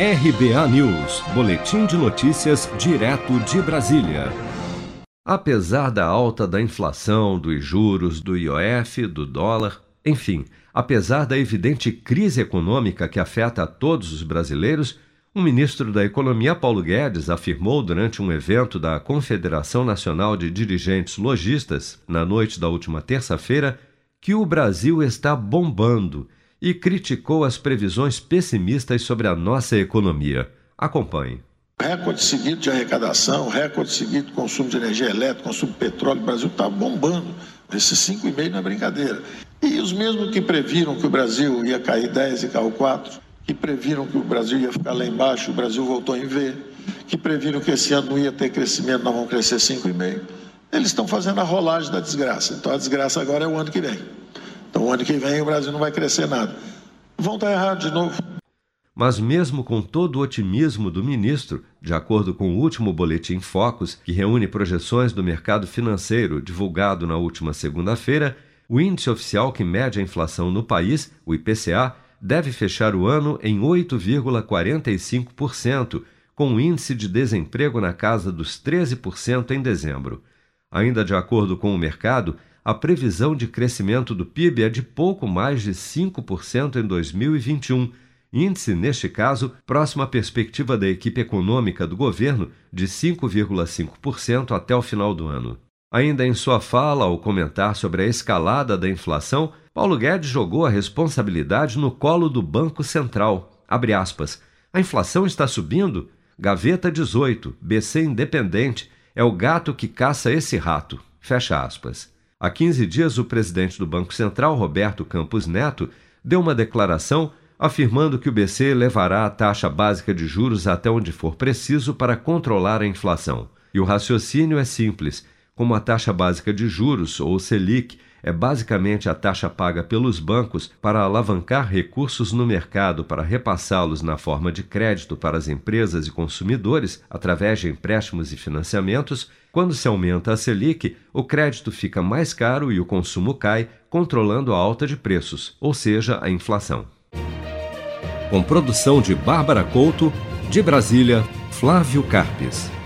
RBA News, Boletim de Notícias, direto de Brasília. Apesar da alta da inflação, dos juros, do IOF, do dólar, enfim, apesar da evidente crise econômica que afeta a todos os brasileiros, o ministro da Economia, Paulo Guedes, afirmou durante um evento da Confederação Nacional de Dirigentes Logistas, na noite da última terça-feira, que o Brasil está bombando e criticou as previsões pessimistas sobre a nossa economia. Acompanhe. Recorde seguido de arrecadação, recorde seguido de consumo de energia elétrica, consumo de petróleo. O Brasil está bombando. Esses 5,5 não é brincadeira. E os mesmos que previram que o Brasil ia cair 10 e caiu 4, que previram que o Brasil ia ficar lá embaixo, o Brasil voltou em V, que previram que esse ano não ia ter crescimento, nós vamos crescer 5,5. Eles estão fazendo a rolagem da desgraça. Então a desgraça agora é o ano que vem. Então, o ano que vem o Brasil não vai crescer nada. Vão estar errados de novo. Mas, mesmo com todo o otimismo do ministro, de acordo com o último Boletim Focus, que reúne projeções do mercado financeiro divulgado na última segunda-feira, o índice oficial que mede a inflação no país, o IPCA, deve fechar o ano em 8,45%, com um índice de desemprego na casa dos 13% em dezembro. Ainda de acordo com o mercado, a previsão de crescimento do PIB é de pouco mais de 5% em 2021, índice, neste caso, próximo à perspectiva da equipe econômica do governo de 5,5% até o final do ano. Ainda em sua fala, ao comentar sobre a escalada da inflação, Paulo Guedes jogou a responsabilidade no colo do Banco Central. Abre aspas. A inflação está subindo? Gaveta 18, BC Independente, é o gato que caça esse rato. Fecha aspas. Há 15 dias, o presidente do Banco Central, Roberto Campos Neto, deu uma declaração afirmando que o BC levará a taxa básica de juros até onde for preciso para controlar a inflação. E o raciocínio é simples: como a taxa básica de juros, ou Selic, é basicamente a taxa paga pelos bancos para alavancar recursos no mercado para repassá-los na forma de crédito para as empresas e consumidores através de empréstimos e financiamentos. Quando se aumenta a Selic, o crédito fica mais caro e o consumo cai, controlando a alta de preços, ou seja, a inflação. Com produção de Bárbara Couto, de Brasília, Flávio Carpes.